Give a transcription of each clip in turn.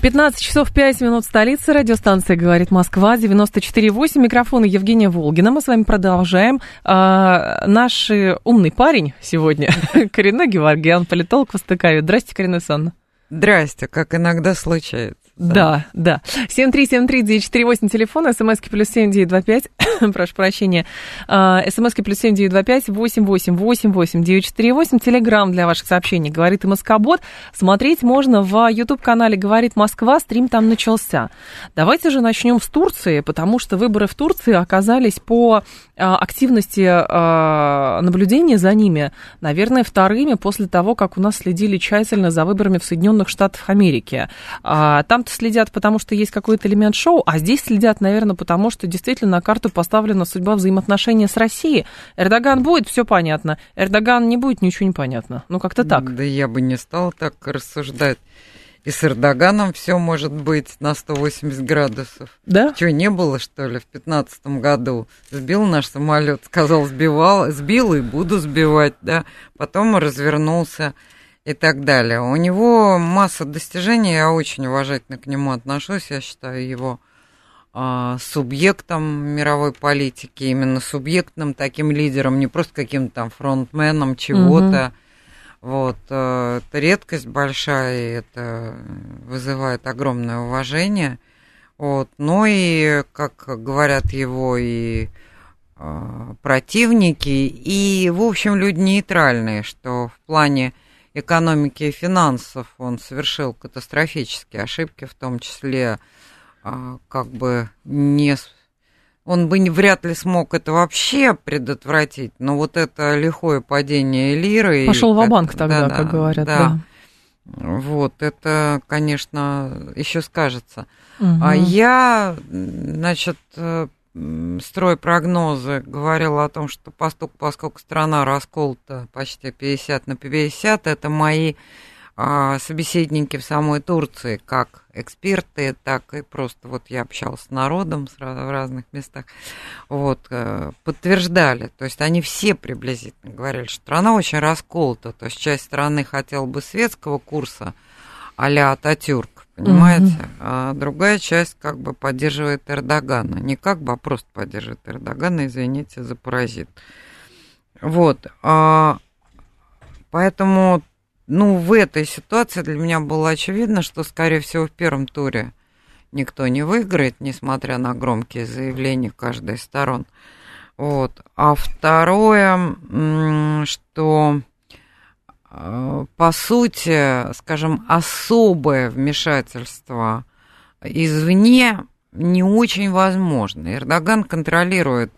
15 часов 5 минут столицы. Радиостанция «Говорит Москва», 94,8. Микрофон Евгения Волгина. Мы с вами продолжаем. А, наш умный парень сегодня, Коренной Геворгян, политолог, востоковед. Здрасте, Коренная Санна. Здрасте, как иногда случается. Да, да. 7373948, телефон, смски плюс 7925, прошу прощения, а, смски плюс 7925 8888948, телеграмм для ваших сообщений, говорит Москобот. Смотреть можно в YouTube-канале «Говорит Москва», стрим там начался. Давайте же начнем с Турции, потому что выборы в Турции оказались по а, активности а, наблюдения за ними, наверное, вторыми после того, как у нас следили тщательно за выборами в Соединенных Штатах Америки. Там следят, потому что есть какой-то элемент шоу, а здесь следят, наверное, потому что действительно на карту поставлена судьба взаимоотношений с Россией. Эрдоган будет, все понятно. Эрдоган не будет, ничего не понятно. Ну, как-то так. Да я бы не стал так рассуждать. И с Эрдоганом все может быть на 180 градусов. Да? Чего, не было, что ли, в 2015 году? Сбил наш самолет, сказал, сбивал, сбил и буду сбивать, да. Потом развернулся и так далее. У него масса достижений, я очень уважительно к нему отношусь, я считаю его а, субъектом мировой политики, именно субъектным таким лидером, не просто каким-то там фронтменом чего-то. Угу. Вот, э, это редкость большая, и это вызывает огромное уважение. Вот, но и, как говорят его и э, противники, и, в общем, люди нейтральные, что в плане экономики и финансов он совершил катастрофические ошибки, в том числе а, как бы не... Он бы вряд ли смог это вообще предотвратить, но вот это лихое падение лиры... Пошел в банк тогда, да, как говорят, да. да. Вот, это, конечно, еще скажется. Угу. А я, значит, э, строй прогнозы говорил о том, что поскольку, поскольку страна расколота почти 50 на 50, это мои а, собеседники в самой Турции, как эксперты, так и просто вот я общалась с народом в разных местах, вот, э, подтверждали, то есть они все приблизительно говорили, что страна очень расколота, то есть часть страны хотела бы светского курса а-ля Ататюрк, понимаете? Угу. А другая часть как бы поддерживает Эрдогана. Не как бы, а просто поддерживает Эрдогана, извините за паразит. Вот. А, поэтому, ну, в этой ситуации для меня было очевидно, что, скорее всего, в первом туре никто не выиграет, несмотря на громкие заявления каждой из сторон. Вот. А второе, что по сути, скажем, особое вмешательство извне не очень возможно. Эрдоган контролирует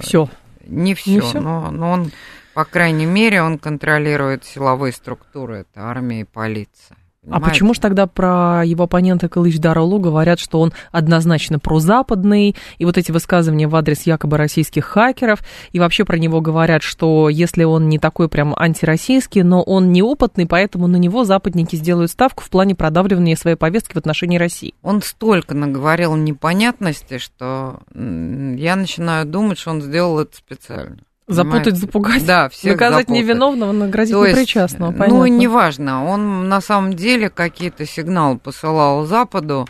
все. Не все, но, но он, по крайней мере, он контролирует силовые структуры, это армия и полиция. Понимаете? А почему же тогда про его оппонента Калыч Даролу говорят, что он однозначно прозападный, и вот эти высказывания в адрес якобы российских хакеров, и вообще про него говорят, что если он не такой прям антироссийский, но он неопытный, поэтому на него западники сделают ставку в плане продавливания своей повестки в отношении России. Он столько наговорил непонятностей, что я начинаю думать, что он сделал это специально. Запутать, запугать. Да, всех Наказать запутать. невиновного, наградить То непричастного, есть, понятно. Ну, неважно, он на самом деле какие-то сигналы посылал Западу,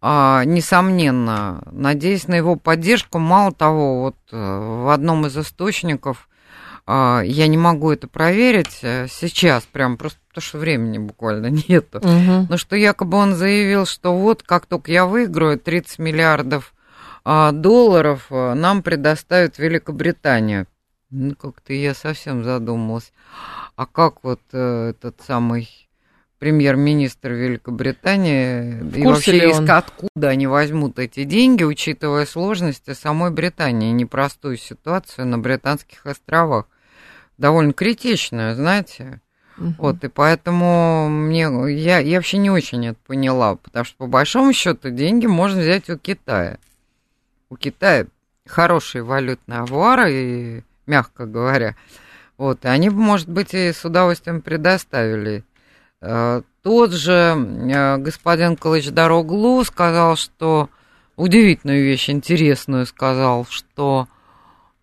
а, несомненно, надеясь на его поддержку. Мало того, вот э, в одном из источников, а, я не могу это проверить э, сейчас, прям просто потому что времени буквально нету, угу. но что якобы он заявил, что вот как только я выиграю 30 миллиардов а, долларов э, нам предоставит Великобритания. Ну, как-то я совсем задумалась. А как вот э, этот самый премьер-министр Великобритании и вообще из откуда они возьмут эти деньги, учитывая сложности самой Британии, непростую ситуацию на Британских островах, довольно критичную, знаете. Угу. Вот, и поэтому мне, я, я вообще не очень это поняла, потому что по большому счету деньги можно взять у Китая. у Китая хорошие валютные авуары, и, мягко говоря, вот, и они может быть, и с удовольствием предоставили. Э, тот же э, господин Калыч Дороглу сказал, что удивительную вещь, интересную сказал, что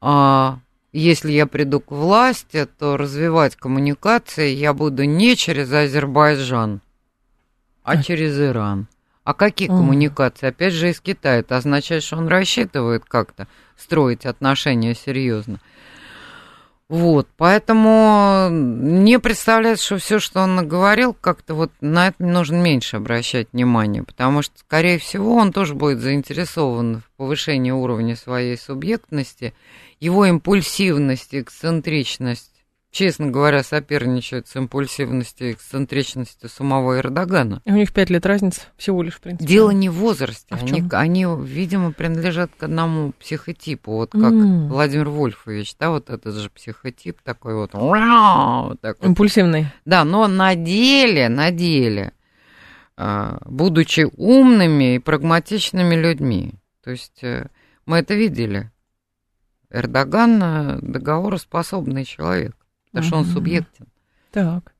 а, если я приду к власти, то развивать коммуникации я буду не через Азербайджан, а через Иран. А какие коммуникации? Опять же, из Китая. Это означает, что он рассчитывает как-то строить отношения серьезно. Вот, поэтому мне представляется, что все, что он наговорил, как-то вот на это нужно меньше обращать внимание, потому что, скорее всего, он тоже будет заинтересован в повышении уровня своей субъектности, его импульсивность, эксцентричность честно говоря, соперничают с импульсивностью и эксцентричностью самого Эрдогана. И у них пять лет разницы всего лишь, в принципе. Дело не в возрасте. А в они, они, видимо, принадлежат к одному психотипу. Вот как mm. Владимир Вольфович, да, вот этот же психотип такой вот. вот так вот. Импульсивный. Да, но на деле, на деле, а, будучи умными и прагматичными людьми, то есть э, мы это видели, Эрдоган э, договороспособный человек потому что он субъектен. Так.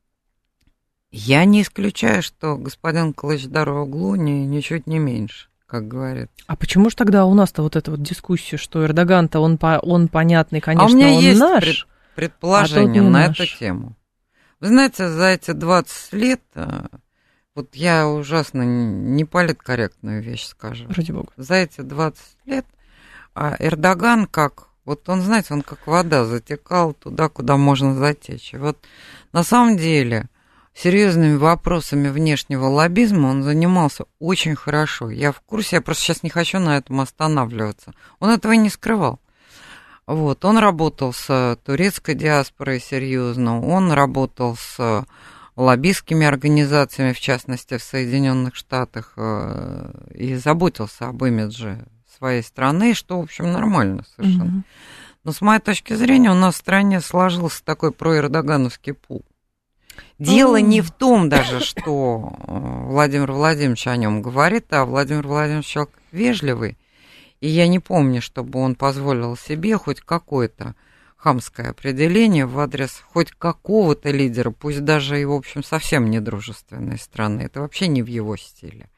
Я не исключаю, что господин Калачдар углу не, ничуть не меньше, как говорят. А почему же тогда у нас-то вот эта вот дискуссия, что Эрдоган-то он, по, он понятный, конечно, а у меня он есть наш, пред, предположение а на наш. эту тему. Вы знаете, за эти 20 лет, э, вот я ужасно не политкорректную вещь скажу. Ради бога. За эти 20 лет а Эрдоган как вот он, знаете, он как вода затекал туда, куда можно затечь. И вот на самом деле серьезными вопросами внешнего лоббизма он занимался очень хорошо. Я в курсе, я просто сейчас не хочу на этом останавливаться. Он этого не скрывал. Вот, он работал с турецкой диаспорой серьезно, он работал с лоббистскими организациями, в частности, в Соединенных Штатах, э, и заботился об имидже своей страны, что, в общем, нормально совершенно. Mm-hmm. Но с моей точки зрения, у нас в стране сложился такой проэрдогановский пул. Дело не в том даже, что э, Владимир Владимирович о нем говорит, а Владимир Владимирович человек вежливый, и я не помню, чтобы он позволил себе хоть какое-то хамское определение в адрес хоть какого-то лидера, пусть даже и, в общем, совсем недружественной страны. Это вообще не в его стиле.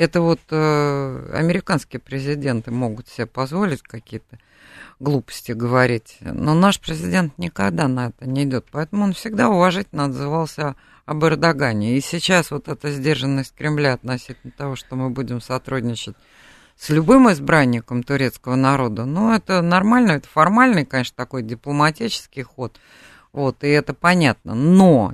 Это вот э, американские президенты могут себе позволить какие-то глупости говорить, но наш президент никогда на это не идет, поэтому он всегда уважительно отзывался об Эрдогане. И сейчас вот эта сдержанность Кремля относительно того, что мы будем сотрудничать с любым избранником турецкого народа, ну, это нормально, это формальный, конечно, такой дипломатический ход, вот, и это понятно. Но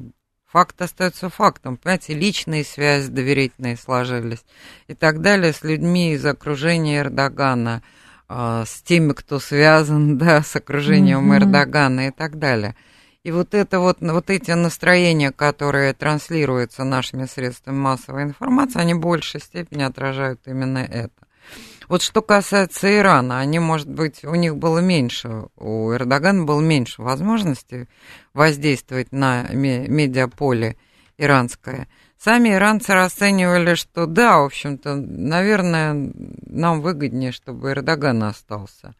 Факт остается фактом. Понимаете, личные связи доверительные сложились и так далее с людьми из окружения Эрдогана, а, с теми, кто связан, да, с окружением mm-hmm. Эрдогана и так далее. И вот это вот, вот эти настроения, которые транслируются нашими средствами массовой информации, они в большей степени отражают именно это. Вот что касается Ирана, они, может быть, у них было меньше, у Эрдогана было меньше возможностей воздействовать на медиаполе иранское. Сами иранцы расценивали, что да, в общем-то, наверное, нам выгоднее, чтобы Эрдоган остался.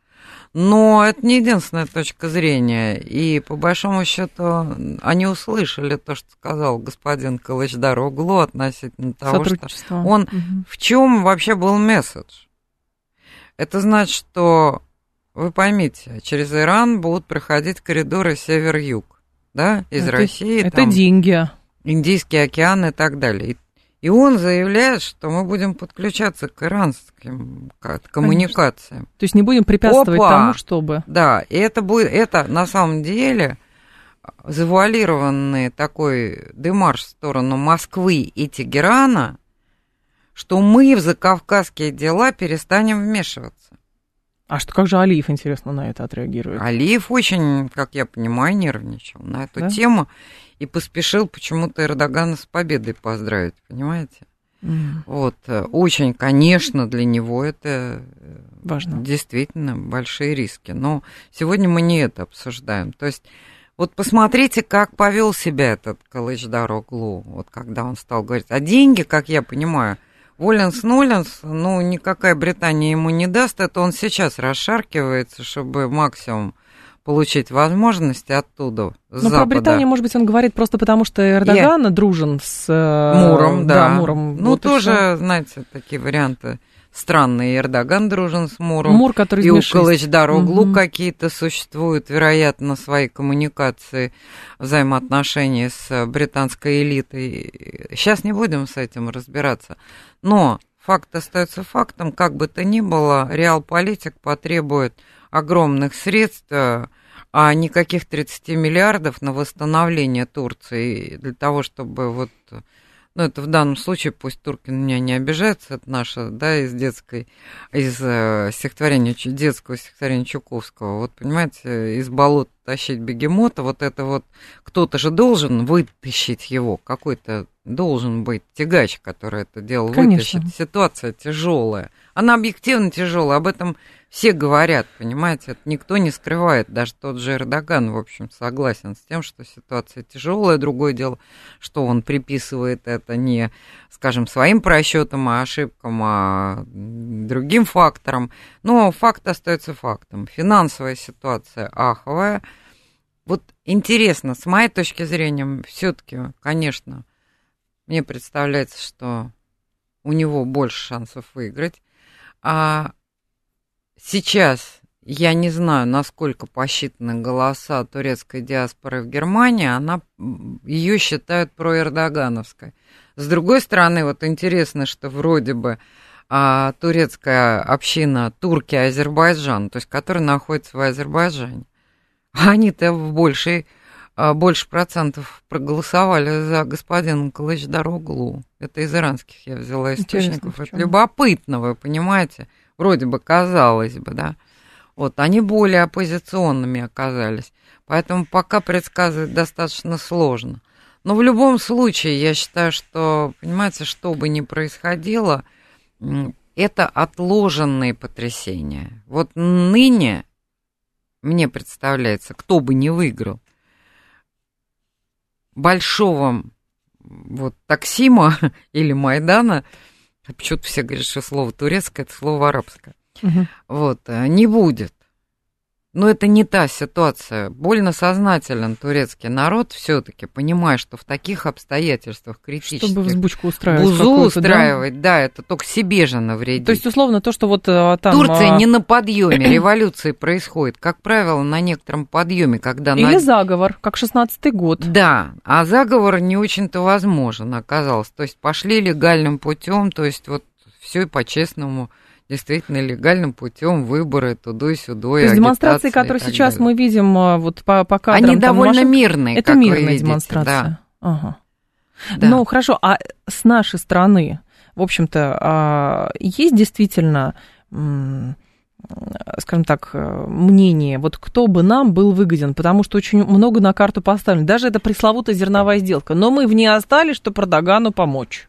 Но это не единственная точка зрения. И по большому счету они услышали то, что сказал господин Калычдар Углу относительно того, что он угу. в чем вообще был месседж. Это значит, что, вы поймите, через Иран будут проходить коридоры север-юг, да, из это, России. Это там, деньги. Индийский океан и так далее. И он заявляет, что мы будем подключаться к иранским коммуникациям. Конечно. То есть не будем препятствовать Опа! тому, чтобы... Да, и это будет, это на самом деле завуалированный такой демарш в сторону Москвы и Тегерана, что мы в закавказские дела перестанем вмешиваться. А что, как же Алиев, интересно, на это отреагирует? Алиев очень, как я понимаю, нервничал на эту да? тему и поспешил почему-то Эрдогана с победой поздравить, понимаете? Mm. Вот, э, очень, конечно, для него это э, Важно. действительно большие риски. Но сегодня мы не это обсуждаем. То есть вот посмотрите, как повел себя этот Калыч Дороглу, вот когда он стал говорить. А деньги, как я понимаю, Воленс Ноленс, ну, никакая Британия ему не даст, это он сейчас расшаркивается, чтобы максимум получить возможности оттуда, Но Запада. про Британию, может быть, он говорит просто потому, что Эрдоган Я... дружен с... Муром, да. да Муром. Ну, вот тоже, знаете, такие варианты странные. Эрдоган дружен с Муром. Мур, который И у Калыч-Дороглу угу. какие-то существуют, вероятно, свои коммуникации, взаимоотношения с британской элитой. Сейчас не будем с этим разбираться. Но факт остается фактом. Как бы то ни было, реал-политик потребует огромных средств, а никаких 30 миллиардов на восстановление Турции для того, чтобы вот ну, это в данном случае, пусть Туркин меня не обижается, это наша, да, из детской, из э, стихотворения, детского стихотворения Чуковского. Вот, понимаете, из болот тащить бегемота, вот это вот, кто-то же должен вытащить его, какой-то должен быть тягач, который это дело Конечно. вытащит. Ситуация тяжелая. Она объективно тяжелая, об этом все говорят, понимаете, это никто не скрывает, даже тот же Эрдоган, в общем, согласен с тем, что ситуация тяжелая. Другое дело, что он приписывает это не, скажем, своим просчетам, а ошибкам, а другим факторам. Но факт остается фактом. Финансовая ситуация аховая. Вот интересно, с моей точки зрения, все-таки, конечно, мне представляется, что у него больше шансов выиграть. А сейчас я не знаю, насколько посчитаны голоса турецкой диаспоры в Германии, она, ее считают проэрдогановской. С другой стороны, вот интересно, что вроде бы а, турецкая община турки Азербайджан, то есть которая находится в Азербайджане, они-то в большей, а, больше процентов проголосовали за господина Калыч-Дороглу. Это из иранских я взяла источников. Это любопытно, вы понимаете? Вроде бы казалось бы, да, вот, они более оппозиционными оказались. Поэтому пока предсказывать достаточно сложно. Но в любом случае, я считаю, что, понимаете, что бы ни происходило, это отложенные потрясения. Вот ныне, мне представляется, кто бы не выиграл, большого вот Таксима или Майдана – Почему-то все говорят, что слово турецкое это слово арабское. Угу. Вот, э, не будет. Но это не та ситуация. Больно сознателен турецкий народ все-таки, понимая, что в таких обстоятельствах критических... Чтобы взбучку устраивать. Бузу устраивать, да? да, это только себе же навредить. То есть, условно, то, что вот э, там... Турция а... не на подъеме, революции происходит, как правило, на некотором подъеме, когда... Или на... заговор, как 16-й год. Да, а заговор не очень-то возможен оказалось. То есть, пошли легальным путем, то есть, вот все и по-честному действительно легальным путем выборы туда и сюда. То есть демонстрации, которые сейчас далее. мы видим а, вот по, по кадрам... Они довольно машин, мирные, Это мирная видите, демонстрация. Да. Ага. Да. Ну, хорошо, а с нашей стороны, в общем-то, а, есть действительно скажем так, мнение, вот кто бы нам был выгоден, потому что очень много на карту поставлено. Даже это пресловутая зерновая сделка. Но мы в ней остались, что Продагану помочь.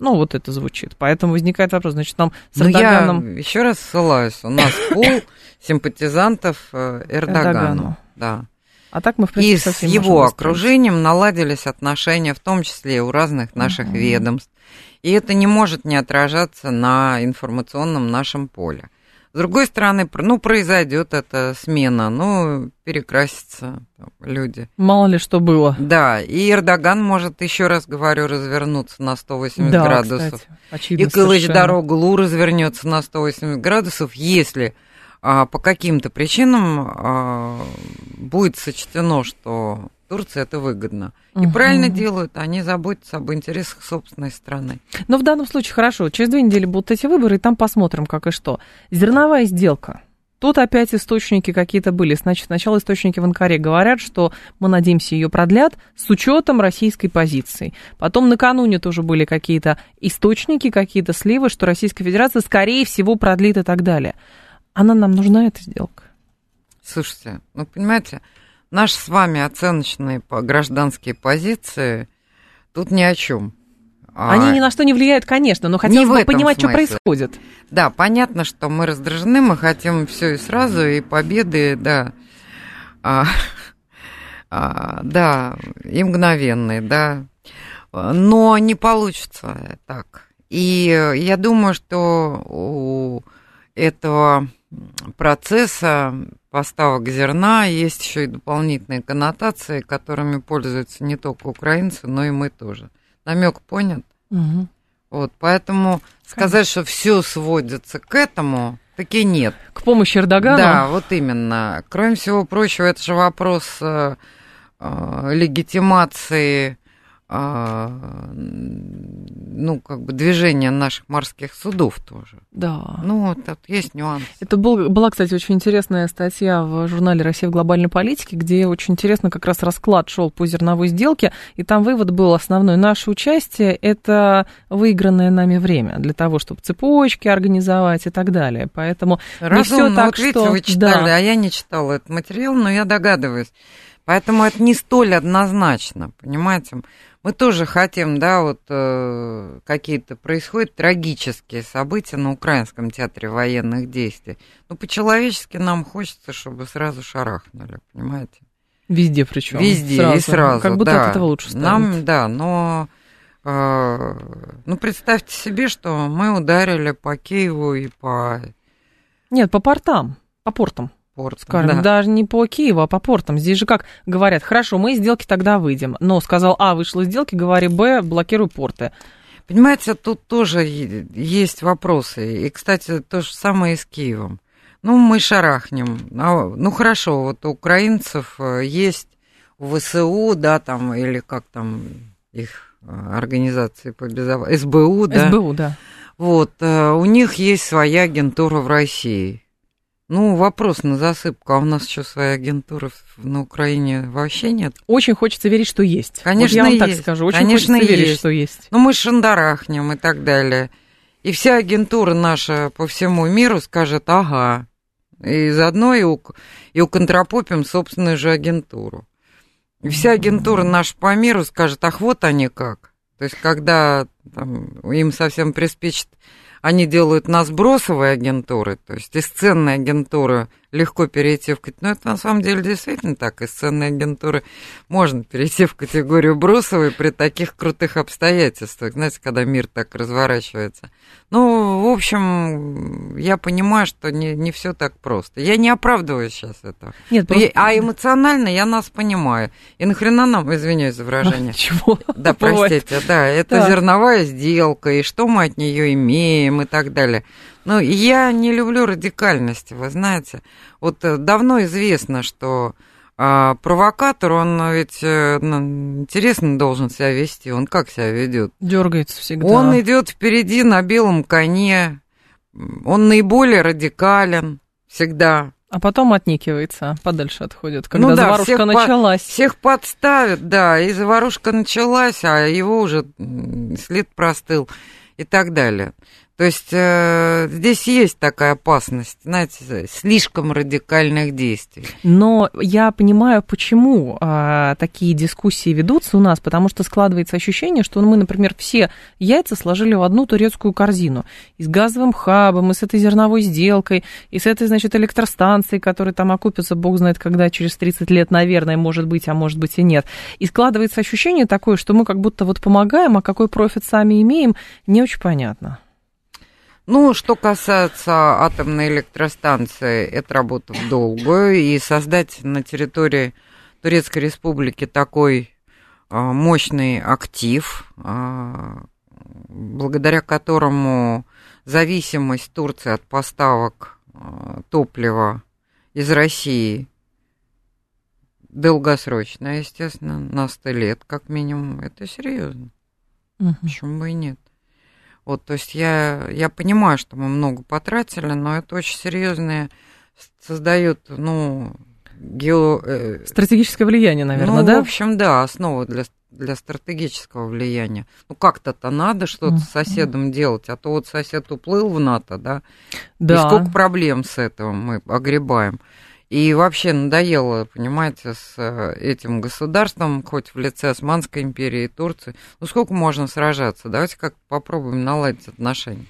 Ну, вот это звучит. Поэтому возникает вопрос, значит, нам с ну, Эрдоганом... я еще раз ссылаюсь. У нас пол симпатизантов э, Эрдогану. Эрдогану. Да. А так мы, в принципе, И с его окружением наладились отношения, в том числе и у разных наших угу. ведомств. И это не может не отражаться на информационном нашем поле. С другой стороны, ну, произойдет эта смена, ну, перекрасятся люди. Мало ли что было. Да, и Эрдоган может, еще раз говорю, развернуться на 180 да, градусов. Кстати, и Кылыч Дороглу развернется на 180 градусов, если а, по каким-то причинам а, будет сочтено, что Турции это выгодно. И угу. правильно делают, они заботятся об интересах собственной страны. Но в данном случае хорошо, через две недели будут эти выборы, и там посмотрим, как и что. Зерновая сделка. Тут опять источники какие-то были. Значит, сначала источники в Анкаре говорят, что мы надеемся, ее продлят с учетом российской позиции. Потом накануне тоже были какие-то источники, какие-то сливы, что Российская Федерация, скорее всего, продлит и так далее. Она нам нужна, эта сделка? Слушайте, ну, понимаете, Наши с вами оценочные по гражданские позиции тут ни о чем. А Они ни на что не влияют, конечно, но хотелось бы понимать, смысле. что происходит. Да, понятно, что мы раздражены, мы хотим все и сразу, и победы, да. А, а, да, и мгновенные, да. Но не получится так. И я думаю, что у этого процесса поставок зерна есть еще и дополнительные коннотации, которыми пользуются не только украинцы, но и мы тоже. Намек понят? Угу. Вот, поэтому сказать, что все сводится к этому, таки нет. К помощи Эрдогану? Да, вот именно. Кроме всего прочего, это же вопрос э, э, легитимации ну, как бы движение наших морских судов тоже. Да. Ну, вот тут есть нюанс. Это был, была, кстати, очень интересная статья в журнале «Россия в глобальной политике», где очень интересно как раз расклад шел по зерновой сделке, и там вывод был основной. Наше участие – это выигранное нами время для того, чтобы цепочки организовать и так далее. Поэтому Разумно. не все так, вот видите, что... вы читали, да. а я не читала этот материал, но я догадываюсь. Поэтому это не столь однозначно, понимаете? Мы тоже хотим, да, вот э, какие-то происходят трагические события на Украинском театре военных действий. Но по-человечески нам хочется, чтобы сразу шарахнули, понимаете? Везде причем. Везде сразу. и сразу. Как будто да. от этого лучше станет. Нам, да, но э, ну представьте себе, что мы ударили по Киеву и по Нет, по портам, по портам. Порту. Скажем, да. даже не по Киеву, а по портам. Здесь же как говорят, хорошо, мы из сделки тогда выйдем. Но сказал А, вышел из сделки, говори Б, блокируй порты. Понимаете, тут тоже есть вопросы. И, кстати, то же самое и с Киевом. Ну, мы шарахнем. А, Ну, хорошо, вот у украинцев э, есть ВСУ, да, там, или как там их э, организации по безопасности, СБУ, да. СБУ, да. Вот, э, у них есть своя агентура в России. Ну, вопрос на засыпку, а у нас что, своей агентуры на Украине вообще нет? Очень хочется верить, что есть. Конечно, вот я вам так есть. скажу. Очень Конечно, хочется верить, есть. что есть. Ну, мы шандарахнем и так далее. И вся агентура наша по всему миру скажет «ага». И заодно и, ук- и уконтропопим собственную же агентуру. И вся агентура наша по миру скажет «ах, вот они как». То есть, когда там, им совсем приспичит, они делают нас бросовой агентурой, то есть из ценной агентуры легко перейти в... кат- Ну, это на самом деле действительно так. Из ценной агентуры можно перейти в категорию бросовой при таких крутых обстоятельствах. Знаете, когда мир так разворачивается. Ну, в общем, я понимаю, что не, не все так просто. Я не оправдываю сейчас это. Нет, просто... А эмоционально я нас понимаю. И нахрена нам, извиняюсь за выражение, Чего? да, Бывает. простите, да, это зерновая сделка, и что мы от нее имеем, и так далее. Но я не люблю радикальности, вы знаете. Вот э, давно известно, что а, провокатор, он ведь э, ну, интересно должен себя вести. Он как себя ведет? Дергается всегда. Он идет впереди на белом коне. Он наиболее радикален всегда. А потом отникивается, подальше отходит, когда Ну да, заварушка всех по- началась. Всех подставят, да, и заварушка началась, а его уже след простыл и так далее. То есть э, здесь есть такая опасность, знаете, слишком радикальных действий. Но я понимаю, почему а, такие дискуссии ведутся у нас, потому что складывается ощущение, что мы, например, все яйца сложили в одну турецкую корзину. И с газовым хабом, и с этой зерновой сделкой, и с этой, значит, электростанцией, которая там окупится, бог знает когда, через 30 лет, наверное, может быть, а может быть и нет. И складывается ощущение такое, что мы как будто вот помогаем, а какой профит сами имеем, не очень понятно. Ну, что касается атомной электростанции, это работа в долгую, и создать на территории Турецкой Республики такой а, мощный актив, а, благодаря которому зависимость Турции от поставок а, топлива из России долгосрочная, естественно, на 100 лет как минимум, это серьезно. Мгм. Почему бы и нет? Вот, то есть я, я понимаю, что мы много потратили, но это очень серьезные создает, ну, гео... э, Стратегическое влияние, наверное, ну, да? в общем, да, основа для, для стратегического влияния. Ну, как-то-то надо что-то с соседом делать, а то вот сосед уплыл в НАТО, да, и Да. сколько проблем с этого мы огребаем. И вообще надоело, понимаете, с э, этим государством, хоть в лице Османской империи и Турции. Ну, сколько можно сражаться? Давайте как попробуем наладить отношения.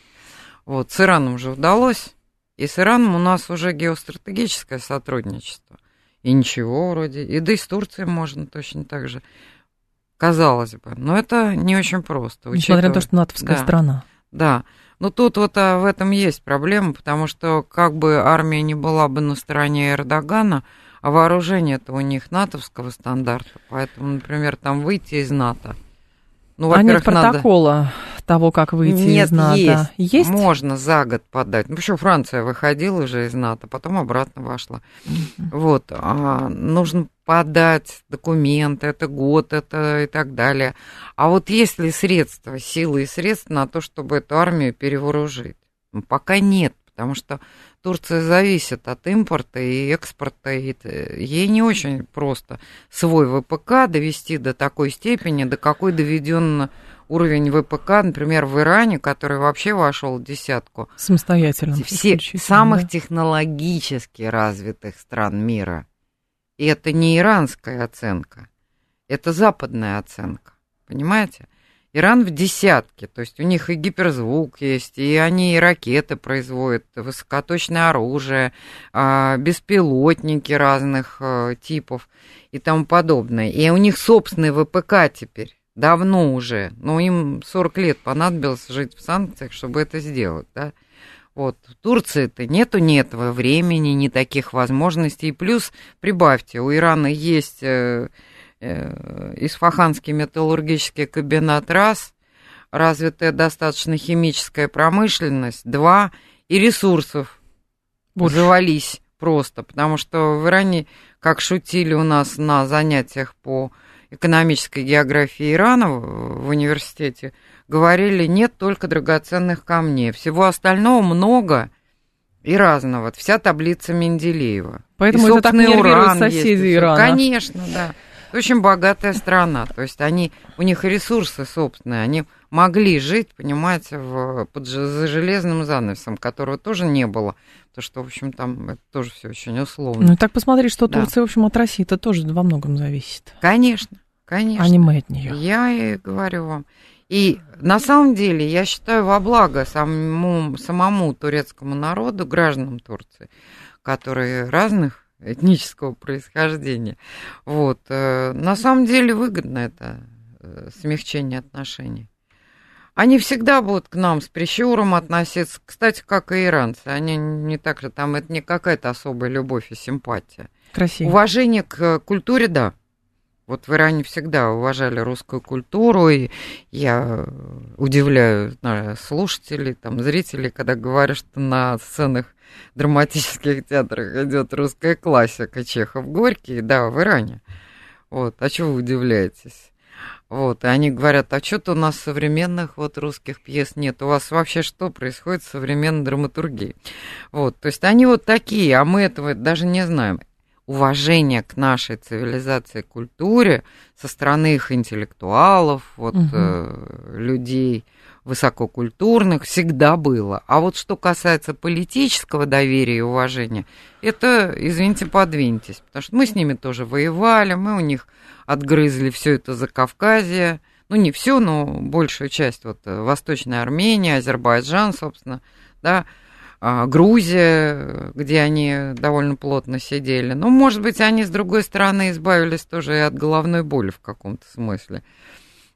Вот, с Ираном же удалось, и с Ираном у нас уже геостратегическое сотрудничество. И ничего вроде, и да и с Турцией можно точно так же, казалось бы. Но это не очень просто. Несмотря на то, учитывая- что натовская Да. страна. Да. Ну, тут вот а, в этом есть проблема, потому что как бы армия не была бы на стороне Эрдогана, а вооружение это у них натовского стандарта, поэтому, например, там выйти из НАТО – ну, а нет протокола надо... того, как выйти нет, из НАТО? Есть. есть. Можно за год подать. Ну, почему Франция выходила уже из НАТО, потом обратно вошла. Вот. А, нужно подать документы, это год, это и так далее. А вот есть ли средства, силы и средства на то, чтобы эту армию перевооружить? Ну, пока нет, потому что Турция зависит от импорта и экспорта, и ей не очень просто свой ВПК довести до такой степени, до какой доведен уровень ВПК, например, в Иране, который вообще вошел в десятку. Самостоятельно. Все, самых да? технологически развитых стран мира. И это не иранская оценка, это западная оценка. Понимаете? Иран в десятке, то есть у них и гиперзвук есть, и они и ракеты производят, высокоточное оружие, а, беспилотники разных э, типов и тому подобное. И у них собственный ВПК теперь, давно уже, но им 40 лет понадобилось жить в санкциях, чтобы это сделать, да. Вот, в Турции-то нету ни этого времени, ни таких возможностей. Плюс, прибавьте, у Ирана есть э, Э, Исфаханский металлургический комбинат раз, развитая достаточно химическая промышленность, два, и ресурсов Больше. завались просто, потому что в Иране, как шутили у нас на занятиях по экономической географии Ирана в университете, говорили, нет только драгоценных камней, всего остального много и разного, вся таблица Менделеева. Поэтому и, это так нервирует соседей Ирана. Конечно, да. Очень богатая страна, то есть они, у них ресурсы собственные, они могли жить, понимаете, в, под, за железным занавесом, которого тоже не было, то что, в общем, там это тоже все очень условно. Ну, так посмотри, что да. Турция, в общем, от России это тоже во многом зависит. Конечно, конечно. А не мы от нее. Я и говорю вам. И на самом деле я считаю во благо самому, самому турецкому народу, гражданам Турции, которые разных этнического происхождения. Вот. Э, на самом деле выгодно это э, смягчение отношений. Они всегда будут к нам с прищуром относиться, кстати, как и иранцы. Они не так же, там это не какая-то особая любовь и симпатия. Красиво. Уважение к культуре, да. Вот в Иране всегда уважали русскую культуру, и я удивляю слушателей, там, зрителей, когда говорят, что на сценах драматических театрах идет русская классика Чехов Горький, да, в Иране. Вот, а чего вы удивляетесь? Вот, и они говорят, а что-то у нас современных вот русских пьес нет. У вас вообще что происходит в современной драматургии? Вот, то есть они вот такие, а мы этого даже не знаем. Уважение к нашей цивилизации, культуре со стороны их интеллектуалов, вот угу. э, людей, высококультурных всегда было. А вот что касается политического доверия и уважения, это, извините, подвиньтесь, потому что мы с ними тоже воевали, мы у них отгрызли все это за Кавказье, ну не все, но большую часть, вот э, Восточная Армения, Азербайджан, собственно, да, а, Грузия, где они довольно плотно сидели. Ну, может быть, они, с другой стороны, избавились тоже и от головной боли в каком-то смысле.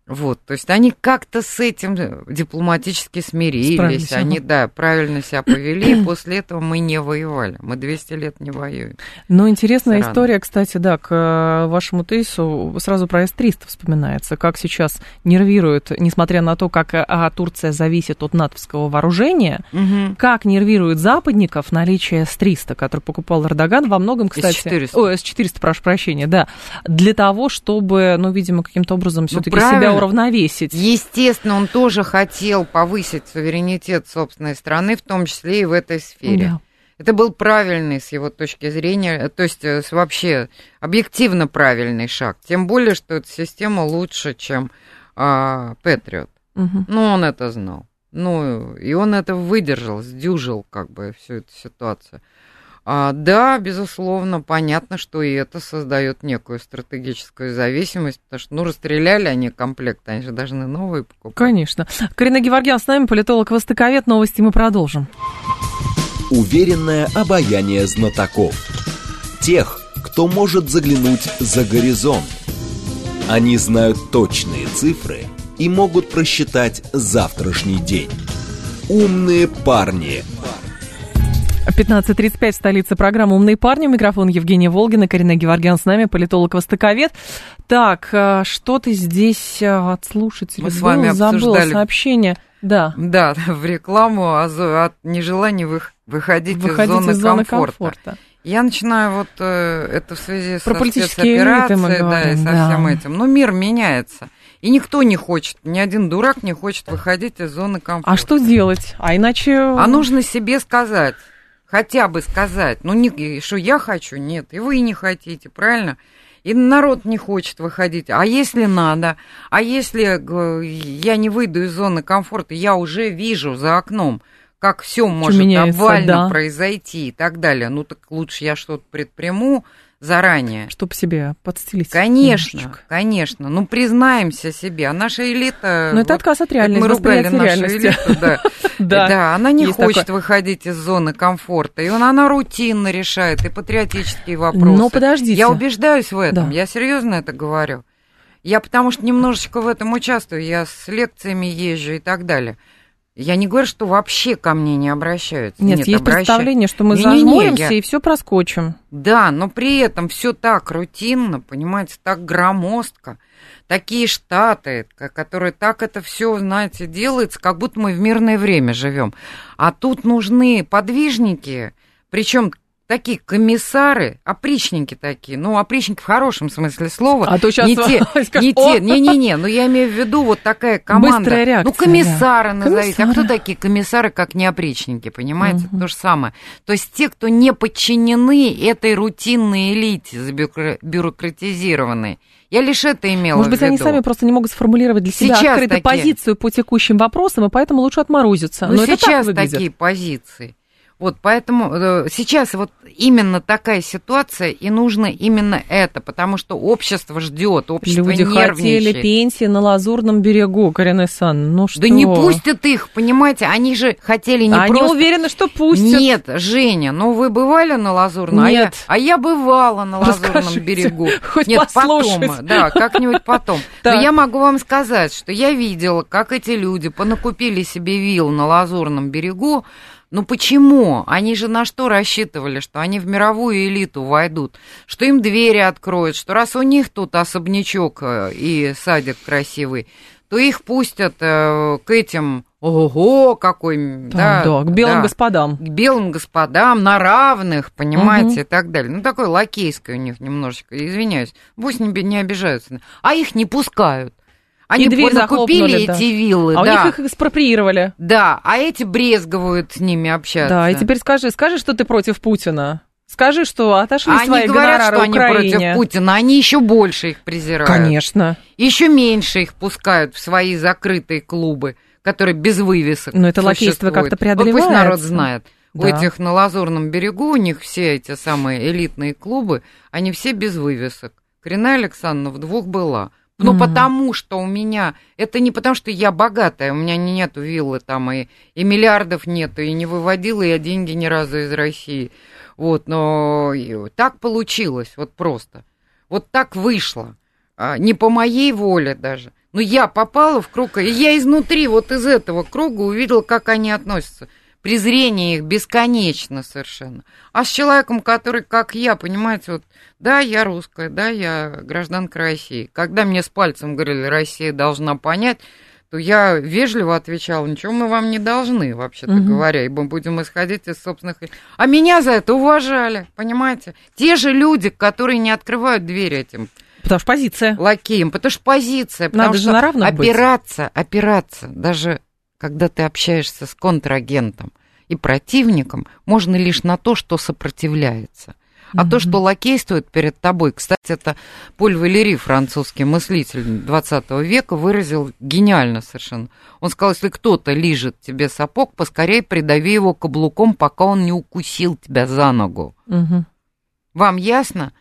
Вот, то есть они как-то с этим дипломатически смирились, Справились, они, ага. да, правильно себя повели, и после этого мы не воевали, мы 200 лет не воюем. Ну, интересная Странно. история, кстати, да, к э, вашему тейсу сразу про С-300 вспоминается, как сейчас нервирует, несмотря на то, как а, Турция зависит от натовского вооружения, угу. как нервирует западников наличие С-300, который покупал Эрдоган во многом, кстати... С-400. Ой, С-400, прошу прощения, да, для того, чтобы, ну, видимо, каким-то образом все таки ну, себя уравновесить. Естественно, он тоже хотел повысить суверенитет собственной страны, в том числе и в этой сфере. Да. Это был правильный с его точки зрения, то есть э, вообще объективно правильный шаг. Тем более, что эта система лучше, чем а, Патриот. Угу. Ну, он это знал. Ну, и он это выдержал, сдюжил как бы всю эту ситуацию. А, да, безусловно, понятно, что и это создает некую стратегическую зависимость, потому что, ну, расстреляли они комплект, они же должны новые покупать. Конечно. Карина Геворгян с нами, политолог-востоковед. Новости мы продолжим. Уверенное обаяние знатоков. Тех, кто может заглянуть за горизонт. Они знают точные цифры и могут просчитать завтрашний день. «Умные парни». 15.35 в столице программы «Умные парни». Микрофон Евгения Волгина, Карина Геворгян с нами, политолог-востоковед. Так, э, что ты здесь э, от слушателей Мы с вами был, забыла обсуждали... сообщение. Да. Да, в рекламу от нежелания выходить, выходить из зоны, из зоны комфорта. комфорта. Я начинаю вот э, это в связи Про со спецоперацией, да, и со да. всем этим. Ну, мир меняется. И никто не хочет, ни один дурак не хочет выходить из зоны комфорта. А что делать? А иначе... А нужно себе сказать, хотя бы сказать, ну, не, что я хочу, нет, и вы не хотите, правильно? И народ не хочет выходить. А если надо? А если г- я не выйду из зоны комфорта, я уже вижу за окном, как все может меняется, обвально да. произойти и так далее. Ну так лучше я что-то предприму заранее. Чтобы себе подстелить. Конечно, немножечко. конечно. Ну, признаемся себе. А наша элита... Но это вот отказ от реальности, Мы ругали нашу элиту, да. Да. Да, она не есть хочет такое. выходить из зоны комфорта. И она, она рутинно решает и патриотические вопросы. Но подождите. Я убеждаюсь в этом. Да. Я серьезно это говорю. Я потому что немножечко в этом участвую. Я с лекциями езжу и так далее. Я не говорю, что вообще ко мне не обращаются. Нет, есть обращаются. представление, что мы Не-не-не, зажмуримся я- и все проскочим. Да, но при этом все так рутинно, понимаете, так громоздко. Такие штаты, ко- которые так это все, знаете, делается, как будто мы в мирное время живем. А тут нужны подвижники, причем такие комиссары, опричники такие, ну, опричники в хорошем смысле слова. А то сейчас не те, скажешь, не те, не-не-не, ну я имею в виду вот такая команда. Быстрая реакция, Ну, комиссары да. назовите. А кто Комиссары. такие комиссары, как не опричники, понимаете? Мгм. То же самое. То есть те, кто не подчинены этой рутинной элите, бюрократизированной. Я лишь это имела Может быть, в виду. они сами просто не могут сформулировать для себя Сейчас открыто такие. позицию по текущим вопросам, и поэтому лучше отморозиться. Ну, Но сейчас такие позиции. Вот поэтому э, сейчас вот именно такая ситуация, и нужно именно это, потому что общество ждет, общество Люди нервничает. хотели пенсии на Лазурном берегу, Карина Сан. Ну что? Да не пустят их, понимаете, они же хотели не Они просто... уверены, что пустят. Нет, Женя, ну вы бывали на Лазурном? А я- Нет. А я, бывала на Лазурном Расскажите, берегу. хоть Нет, послушать. потом, да, как-нибудь потом. Но я могу вам сказать, что я видела, как эти люди понакупили себе вилл на Лазурном берегу. Ну почему? Они же на что рассчитывали? Что они в мировую элиту войдут, что им двери откроют, что раз у них тут особнячок э, и садик красивый, то их пустят э, к этим, ого, какой, Да, да, да, к белым да, господам. к белым господам на равных, понимаете, и так далее. Ну, такое лакейское у них немножечко, извиняюсь, пусть не, не обижаются. А их не пускают. Они дверь да. эти виллы, А у да, них их экспроприировали. да, а эти брезговают с ними общаться. Да, и теперь скажи, скажи, что ты против Путина. Скажи, что отошли они свои говорят, что они против Путина, они еще больше их презирают. Конечно. Еще меньше их пускают в свои закрытые клубы, которые без вывесок Но это лакейство как-то Вот пусть народ преодолевается. знает. У Да. этих на Лазурном берегу, у них все эти самые элитные клубы, они все без вывесок. Крина Александровна в двух была. Ну, Мгм. потому что у меня... Это не потому, что я богатая, у меня не нету виллы там, и, и миллиардов нету, и не выводила я деньги ни разу из России. Вот, но так получилось, вот просто. Вот так вышло. А, не по моей воле даже. Но я попала в круг, и я изнутри, вот из этого круга увидела, как они относятся. Презрение их бесконечно совершенно. А с человеком, который, как я, понимаете, вот, да, я русская, да, я гражданка России. Когда мне с пальцем говорили, Россия должна понять, то я вежливо отвечала, ничего мы вам не должны, вообще-то Мгм. говоря, ибо будем исходить из собственных... А меня за это уважали, понимаете? Те же люди, которые не открывают дверь этим Потому что позиция. лакеем, потому что позиция, потому Надо же что на равных быть. опираться, опираться, даже когда ты общаешься с контрагентом и противником, можно лишь на то, что сопротивляется. А то, Мгм. что лакействует перед тобой, кстати, это Поль Валери, французский мыслитель 20 века, выразил гениально совершенно. Он сказал, если кто-то лижет тебе сапог, поскорее придави его каблуком, пока он не укусил тебя за ногу. Мгм. Вам ясно?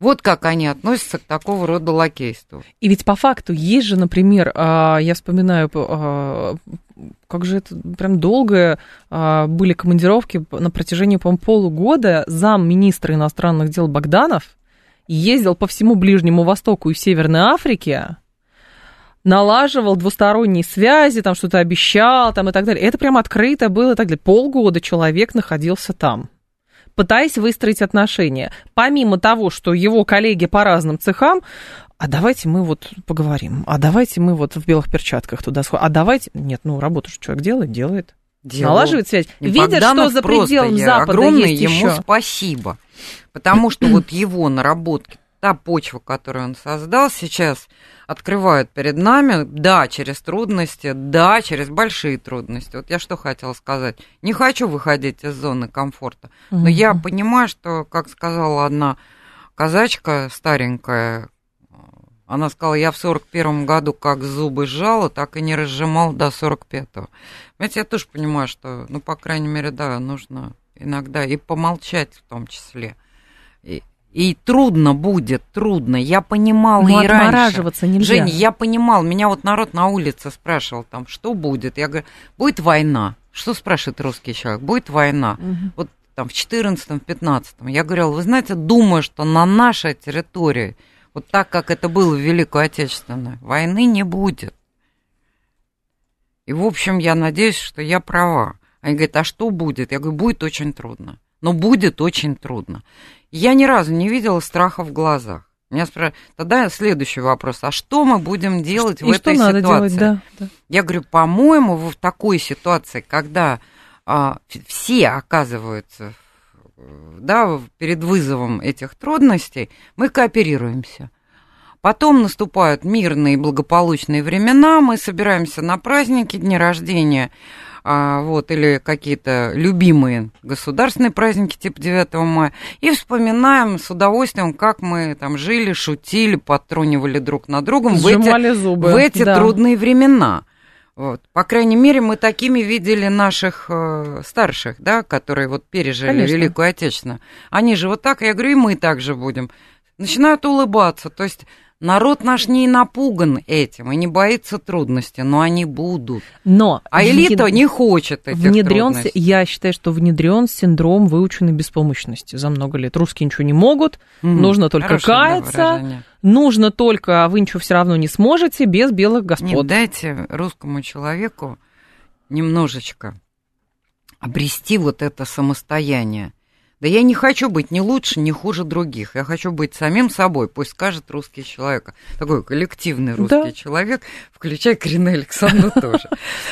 Вот как они относятся к такого рода лакейству. И ведь по факту есть же, например, а, я вспоминаю, а, как же это прям долго а, были командировки на протяжении, по-моему, полугода. Замминистра иностранных дел Богданов ездил по всему Ближнему Востоку и Северной Африке, налаживал двусторонние связи, там что-то обещал, там и так далее. Это прям открыто было и так далее. Полгода человек находился там пытаясь выстроить отношения. Помимо того, что его коллеги по разным цехам, а давайте мы вот поговорим, а давайте мы вот в белых перчатках туда сходим, а давайте... Нет, ну работу же человек делает, делает. Делал. Налаживает связь. Не Видят, что за пределом Запада огромное есть ему еще. спасибо. Потому что вот его наработки, та почва, которую он создал сейчас, открывают перед нами, да, через трудности, да, через большие трудности. Вот я что хотела сказать. Не хочу выходить из зоны комфорта, но я понимаю, что, как сказала одна казачка старенькая, она сказала, я в сорок первом году как зубы сжала, так и не разжимал до сорок пятого. Понимаете, я тоже понимаю, что, ну, по крайней мере, да, нужно иногда и помолчать в том числе. И, и трудно будет, трудно. Я понимала Но и раньше. отмораживаться нельзя. Женя, я понимал. Меня вот народ на улице спрашивал там, что будет. Я говорю, будет война. Что спрашивает русский человек? Будет война. Мгм. Вот там в 14-м, 15-м. Я говорила, вы знаете, думаю, что на нашей территории, вот так, как это было в Великую Отечественную, войны не будет. И, в общем, я надеюсь, что я права. Они говорят, а что будет? Я говорю, будет очень трудно. Но будет очень трудно. Я ни разу не видела страха в глазах. Меня спрашивают, тогда следующий вопрос, а что мы будем делать в И что этой надо ситуации? делать, да, да. Я говорю, по-моему, в такой ситуации, когда а, все оказываются да, в- перед вызовом этих трудностей, мы кооперируемся. Потом наступают мирные и благополучные времена, мы собираемся на праздники, дни рождения, а, вот, или какие-то любимые государственные праздники типа 9 мая, и вспоминаем с удовольствием, как мы там жили, шутили, подтрунивали друг на другом в эти Сжимали зубы. в эти да. трудные времена. Вот. По крайней мере, мы такими видели наших э, старших, да, которые вот пережили Конечно. Великую Отечественную. Они же вот так, я говорю, и мы так же будем. Начинают улыбаться. То есть народ наш не напуган этим и не боится трудностей, но они будут. Но А элита не хочет этих внедрен, трудностей. я считаю, что внедрен синдром выученной беспомощности за много лет. Русские ничего не могут, Мгм. нужно только Хорошее, каяться, выражение. нужно только, а вы ничего все равно не сможете без белых господ. Нет, дайте русскому человеку немножечко обрести вот это самостояние. Да я не хочу быть ни лучше, ни хуже других. Я хочу быть самим собой, пусть скажет русский человек. Такой коллективный русский Да. человек, включая Карину Александру тоже.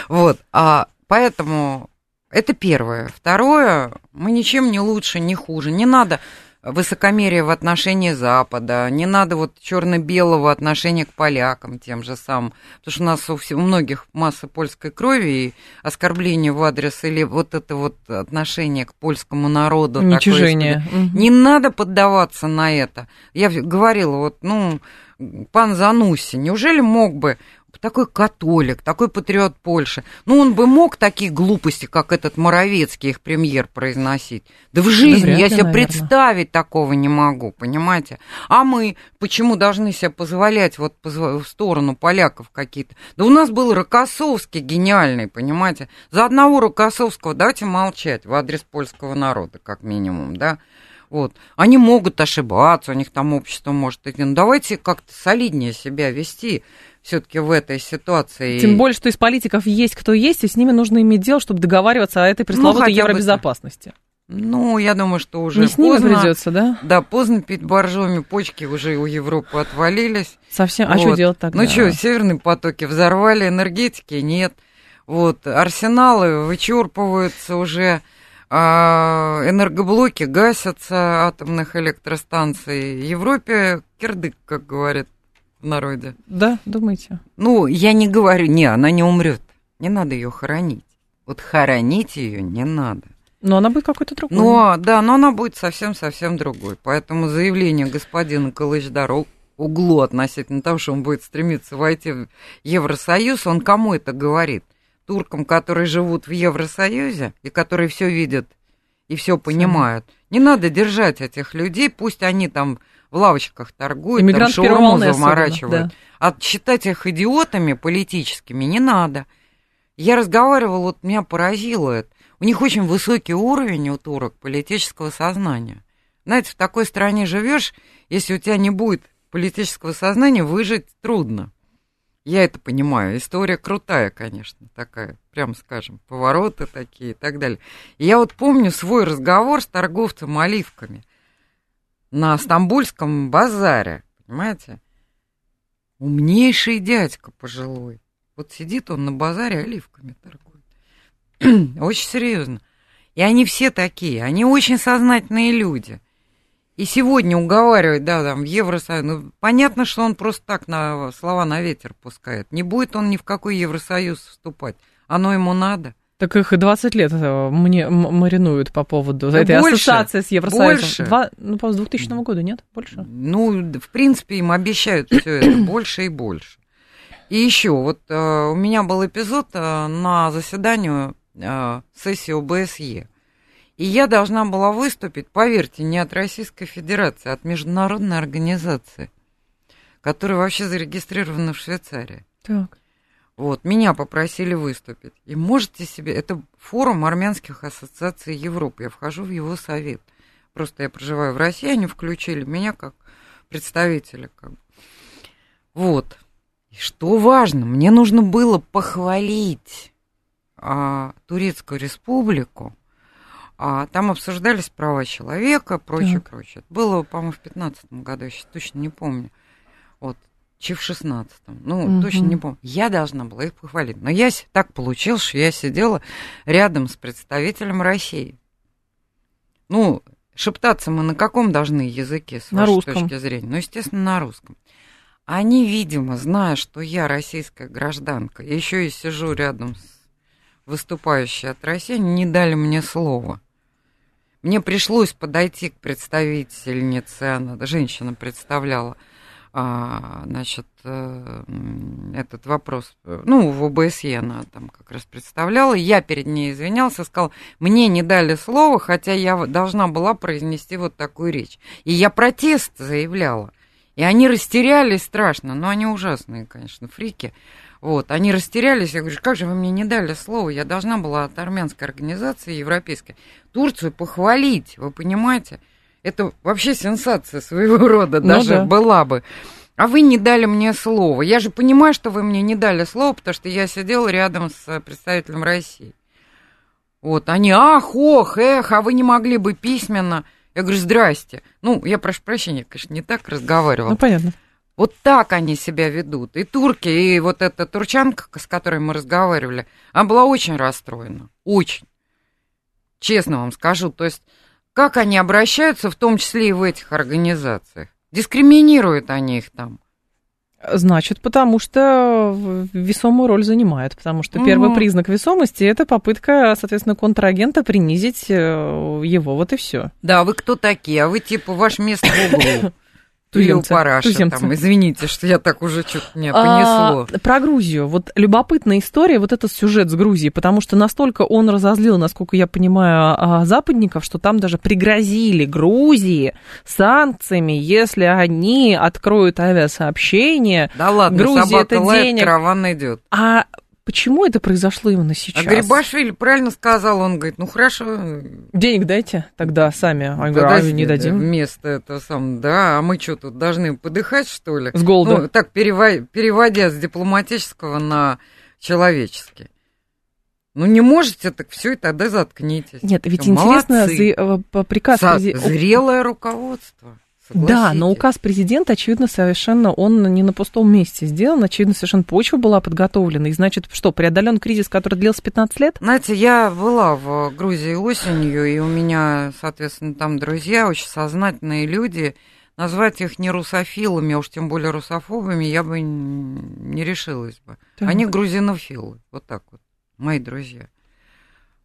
Вот, а поэтому это первое. Второе, мы ничем не лучше, не хуже. Не надо высокомерие в отношении Запада, не надо вот черно-белого отношения к полякам тем же самым, потому что у нас у, всех, у многих масса польской крови и оскорбление в адрес или вот это вот отношение к польскому народу. такое Уничижение. Мгм. не надо поддаваться на это. Я говорила, вот, ну, пан Зануси, неужели мог бы такой католик, такой патриот Польши, ну, он бы мог такие глупости, как этот Моровецкий, их премьер, произносить? Да в жизни вряд я себе наверное. представить такого не могу, понимаете? А мы почему должны себе позволять вот в сторону поляков какие-то? Да у нас был Рокоссовский гениальный, понимаете? За одного Рокоссовского давайте молчать в адрес польского народа, как минимум, да? Вот. Они могут ошибаться, у них там общество может идти. Но давайте как-то солиднее себя вести все-таки в этой ситуации. Тем более, что из политиков есть кто есть, и с ними нужно иметь дело, чтобы договариваться о этой пресловутой хотя бы евробезопасности. Ну, я думаю, что уже Не с ними поздно. придется, да? Да, поздно пить боржоми, почки уже у Европы отвалились. Совсем. А Вот. что делать тогда? Ну что, северные потоки взорвали, энергетики нет. Вот, арсеналы вычерпываются уже, а, энергоблоки гасятся атомных электростанций. В Европе кирдык, как говорят в народе. Да, думаете? Ну, я не говорю, не, она не умрет. Не надо ее хоронить. Вот хоронить ее не надо. Но она будет какой-то другой. Но, да, но она будет совсем-совсем другой. Поэтому заявление господина Калыч-Дару углу относительно того, что он будет стремиться войти в Евросоюз, он кому это говорит? Туркам, которые живут в Евросоюзе и которые все видят и все понимают. Не надо держать этих людей, пусть они там в лавочках торгуют, Иммигрант там шаурму заморачивают. да. А считать их идиотами политическими не надо. Я разговаривала, вот меня поразило это. У них очень высокий уровень у турок политического сознания. Знаете, в такой стране живешь, если у тебя не будет политического сознания, выжить трудно. Я это понимаю. История крутая, конечно, такая, прям скажем, повороты такие и так далее. И я вот помню свой разговор с торговцем оливками на Стамбульском базаре, понимаете? Умнейший дядька пожилой. Вот сидит он на базаре оливками торгует. Очень серьезно. И они все такие, они очень сознательные люди. И сегодня уговаривать, да, там, в Евросоюз, ну, понятно, что он просто так на слова на ветер пускает. Не будет он ни в какой Евросоюз вступать. Оно ему надо. Так их и 20 лет э, мне маринуют по поводу да этой больше, ассоциации с Евросоюзом. Больше. Два, ну, по 2000 года, нет? Больше? Ну, в принципе, им обещают все это больше и больше. И еще, вот э, у меня был эпизод э, на заседании э, сессии ОБСЕ. И я должна была выступить, поверьте, не от Российской Федерации, а от международной организации, которая вообще зарегистрирована в Швейцарии. Так. Вот, меня попросили выступить. И можете себе... Это форум армянских ассоциаций Европы. Я вхожу в его совет. Просто я проживаю в России, они включили меня как представителя. Как Вот. И что важно, мне нужно было похвалить а, Турецкую республику. А, там обсуждались права человека, прочее, так. прочее. Это было, по-моему, в 15 году, я сейчас точно не помню. Вот чи в 16-м. Ну, угу. точно не помню. Я должна была их похвалить. Но я так получилось, что я сидела рядом с представителем России. Ну, шептаться мы на каком должны языке, с на вашей русском. точки зрения? Ну, естественно, на русском. Они, видимо, зная, что я российская гражданка, еще и сижу рядом с выступающей от России, не дали мне слова. Мне пришлось подойти к представительнице, она, женщина представляла, а, значит, э, этот вопрос, ну, в ОБСЕ она там как раз представляла, я перед ней извинялся, сказал, мне не дали слова, хотя я должна была произнести вот такую речь. И я протест заявляла. И они растерялись страшно, но они ужасные, конечно, фрики. Вот, они растерялись, я говорю, как же вы мне не дали слова, я должна была от армянской организации европейской Турцию похвалить, вы понимаете? Это вообще сенсация своего рода ну, даже да. была бы. А вы не дали мне слова. Я же понимаю, что вы мне не дали слова, потому что я сидела рядом с представителем России. Вот, они, ах, ох, эх, а вы не могли бы письменно. Я говорю, здрасте. Ну, я прошу прощения, конечно, не так разговаривала. Ну, понятно. Вот так они себя ведут. И турки, и вот эта турчанка, с которой мы разговаривали, она была очень расстроена. Очень. Честно вам скажу. То есть как они обращаются, в том числе и в этих организациях? Дискриминируют они их там. Значит, потому что весомую роль занимает, потому что угу. первый признак весомости это попытка, соответственно, контрагента принизить э, его, вот и все. Да, вы кто такие? А вы типа ваш место в углу. Туземцы, параша, туземцы. там, извините, что я так уже что-то не понесло. А, про Грузию. Вот любопытная история, вот этот сюжет с Грузией, потому что настолько он разозлил, насколько я понимаю, а, западников, что там даже пригрозили Грузии санкциями, если они откроют авиасообщение. Да ладно, Грузия собака это лает, денег. караван идет. А Почему это произошло именно сейчас? А Грибашвили правильно сказал, он говорит, ну хорошо. Денег дайте тогда сами. А я говорю, а не дадим. Вместо этого сам, да, а мы что тут должны подыхать, что ли? С голода. Ну, так, переводя с дипломатического на человеческий. Ну, не можете, так все, и тогда заткнитесь. Нет, ведь интересно, за, э, приказ... Зрелое руководство. Да, но указ президента, очевидно, совершенно он не на пустом месте сделан, очевидно, совершенно почва была подготовлена. И значит, что, преодолен кризис, который длился 15 лет? Знаете, я была в Грузии осенью, и у меня, соответственно, там друзья, очень сознательные люди. Назвать их не русофилами, а уж тем более русофобами, я бы не решилась бы. Так. Они грузинофилы, вот так вот, мои друзья.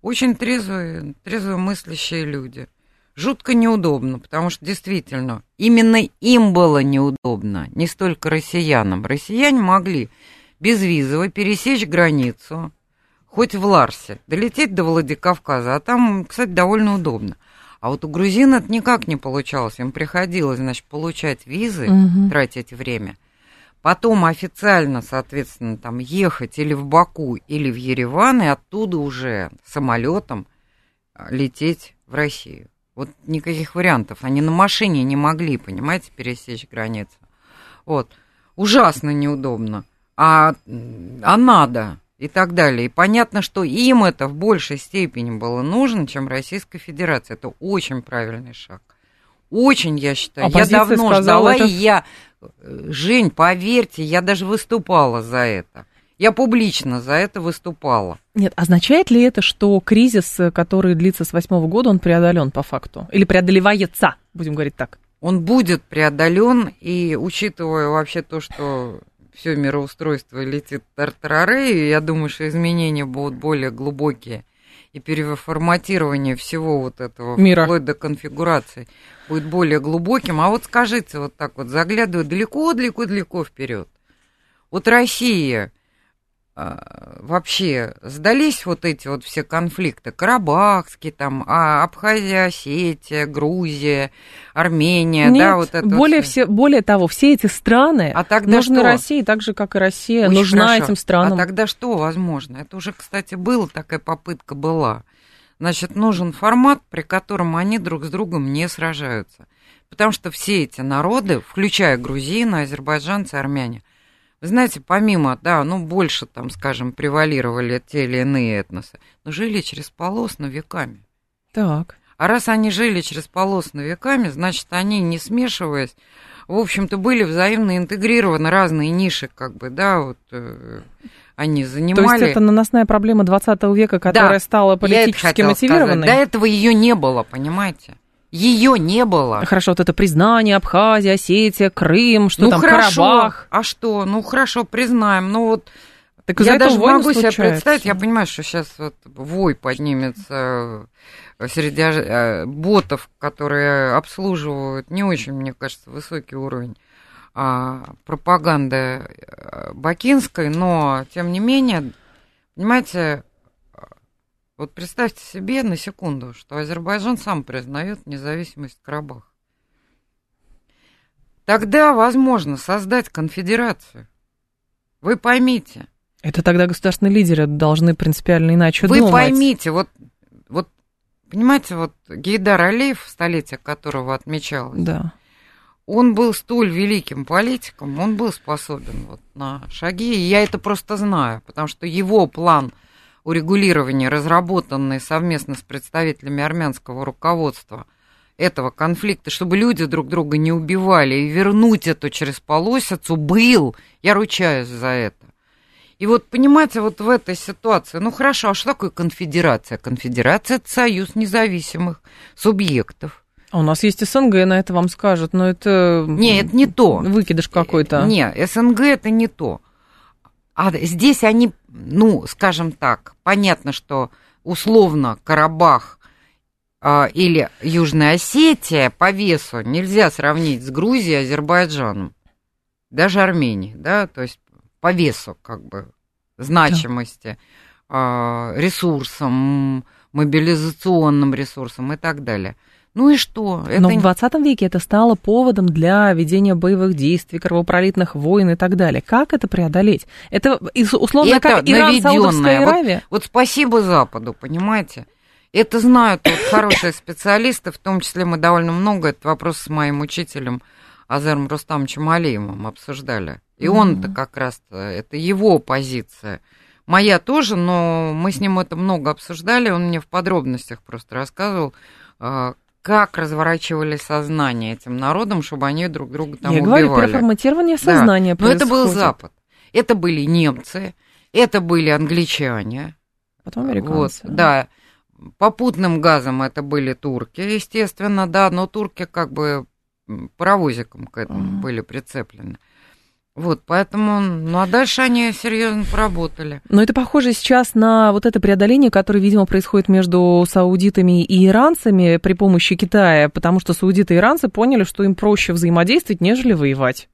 Очень трезвые, трезвые мыслящие люди жутко неудобно, потому что действительно именно им было неудобно, не столько россиянам. Россияне могли безвизово пересечь границу, хоть в Ларсе, долететь до Владикавказа, а там, кстати, довольно удобно. А вот у грузин это никак не получалось. Им приходилось, значит, получать визы, угу. тратить время. Потом официально, соответственно, там ехать или в Баку, или в Ереван, и оттуда уже самолетом а, лететь в Россию. Вот никаких вариантов. Они на машине не могли, понимаете, пересечь границу. Вот. Ужасно неудобно. а, а надо и так далее. И понятно, что им это в большей степени было нужно, чем Российской Федерации. Это очень правильный шаг. Очень, я считаю. Оппозиция я давно ждала, это... и я... Жень, поверьте, я даже выступала за это. Я публично за это выступала. Нет, означает ли это, что кризис, который длится с восьмого года, он преодолен по факту? Или преодолевается, будем говорить так? Он будет преодолен, и учитывая вообще то, что все мироустройство летит тартарары, я думаю, что изменения будут более глубокие, и переформатирование всего вот этого, Мира. вплоть до конфигурации, будет более глубоким. А вот скажите, вот так вот, заглядывая далеко-далеко-далеко вперед. Вот Россия вообще сдались вот эти вот все конфликты, Карабахский, там, а, Абхазия, Осетия, Грузия, Армения, Нет, да, вот это более, все. Все, более того, все эти страны а тогда нужны что? России, так же, как и Россия Очень нужна хорошо. этим странам. А тогда что возможно? Это уже, кстати, была такая попытка была. Значит, нужен формат, при котором они друг с другом не сражаются. Потому что все эти народы, включая грузины, азербайджанцы, армяне, вы знаете, помимо, да, ну, больше там, скажем, превалировали те или иные этносы, но жили через полосно веками. Так. А раз они жили через полосно веками, значит, они, не смешиваясь, в общем-то, были взаимно интегрированы разные ниши, как бы, да, вот э, они занимали. То есть это наносная проблема 20 века, которая да, стала политически мотивированной? Сказать. До этого ее не было, понимаете? Ее не было. Хорошо, вот это признание Абхазия, Осетия, Крым, что ну, там, хорошо. Карабах. А что? Ну, хорошо, признаем. Ну, вот так я даже могу случается. себе представить, я понимаю, что сейчас вот вой поднимется среди э, ботов, которые обслуживают не очень, мне кажется, высокий уровень а, пропаганды э, бакинской, но, тем не менее, понимаете, вот представьте себе на секунду, что Азербайджан сам признает независимость Карабаха. Тогда возможно создать конфедерацию. Вы поймите. Это тогда государственные лидеры должны принципиально иначе Вы думать. Вы поймите, вот, вот, понимаете, вот Гейдар Алиев, столетие которого отмечалось, да. он был столь великим политиком, он был способен вот на шаги, и я это просто знаю, потому что его план – урегулирования, разработанные совместно с представителями армянского руководства этого конфликта, чтобы люди друг друга не убивали, и вернуть это через полосицу, был, я ручаюсь за это. И вот, понимаете, вот в этой ситуации, ну хорошо, а что такое конфедерация? Конфедерация – это союз независимых субъектов. А у нас есть СНГ, на это вам скажут, но это... Не, это не то. Выкидыш какой-то. Не, СНГ это не то. А здесь они, ну, скажем так, понятно, что условно Карабах э, или Южная Осетия по весу нельзя сравнить с Грузией, Азербайджаном, даже Арменией, да, то есть по весу как бы значимости, э, ресурсам, мобилизационным ресурсам и так далее. Ну и что? Это... Но в 20 веке это стало поводом для ведения боевых действий, кровопролитных войн и так далее. Как это преодолеть? Это условно это как Иран, Саудовская Аравия? Вот, вот спасибо Западу, понимаете? Это знают вот хорошие специалисты, в том числе мы довольно много этот вопрос с моим учителем Азером Рустамовичем Алиевым обсуждали. И mm-hmm. он-то как раз, это его позиция. Моя тоже, но мы с ним это много обсуждали, он мне в подробностях просто рассказывал, а, как разворачивали сознание этим народам, чтобы они друг друга там Я убивали. говорю, переформатирование сознания да. Но это был Запад. Это были немцы, это были англичане. Потом американцы. Вот, да. Попутным газом это были турки, естественно, да, но турки как бы паровозиком к этому uh-huh. были прицеплены. Вот, поэтому, ну а дальше они серьезно поработали. Но это похоже сейчас на вот это преодоление, которое, видимо, происходит между саудитами и иранцами при помощи Китая, потому что саудиты и иранцы поняли, что им проще взаимодействовать, нежели воевать.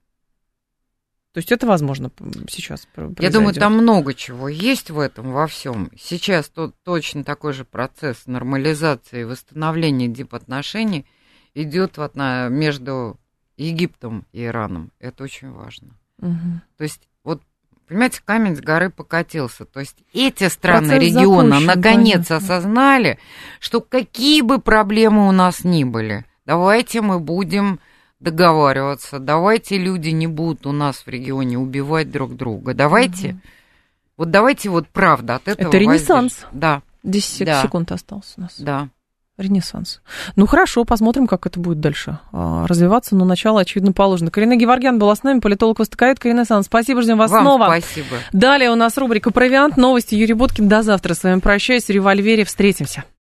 То есть это возможно сейчас произойдет. Я думаю, там много чего есть в этом, во всем. Сейчас тот, точно такой же процесс нормализации и восстановления дипотношений идет вот на, между Египтом и Ираном. Это очень важно. Угу. То есть, вот, понимаете, камень с горы покатился. То есть эти страны Процесс региона запущен, наконец понятно. осознали, что какие бы проблемы у нас ни были, давайте мы будем договариваться. Давайте люди не будут у нас в регионе убивать друг друга. Давайте, угу. вот давайте вот правда от этого. Это ренессанс. Воздержь. Да. 10 да. секунд осталось у нас. Да. Ренессанс. Ну хорошо, посмотрим, как это будет дальше а, развиваться, но начало, очевидно, положено. Карина Геворгян была с нами, политолог востоковед. Ренессанс. Спасибо, ждем вас Вам снова. спасибо. Далее у нас рубрика «Провиант», новости Юрий Боткин. До завтра. С вами прощаюсь. В «Револьвере» встретимся.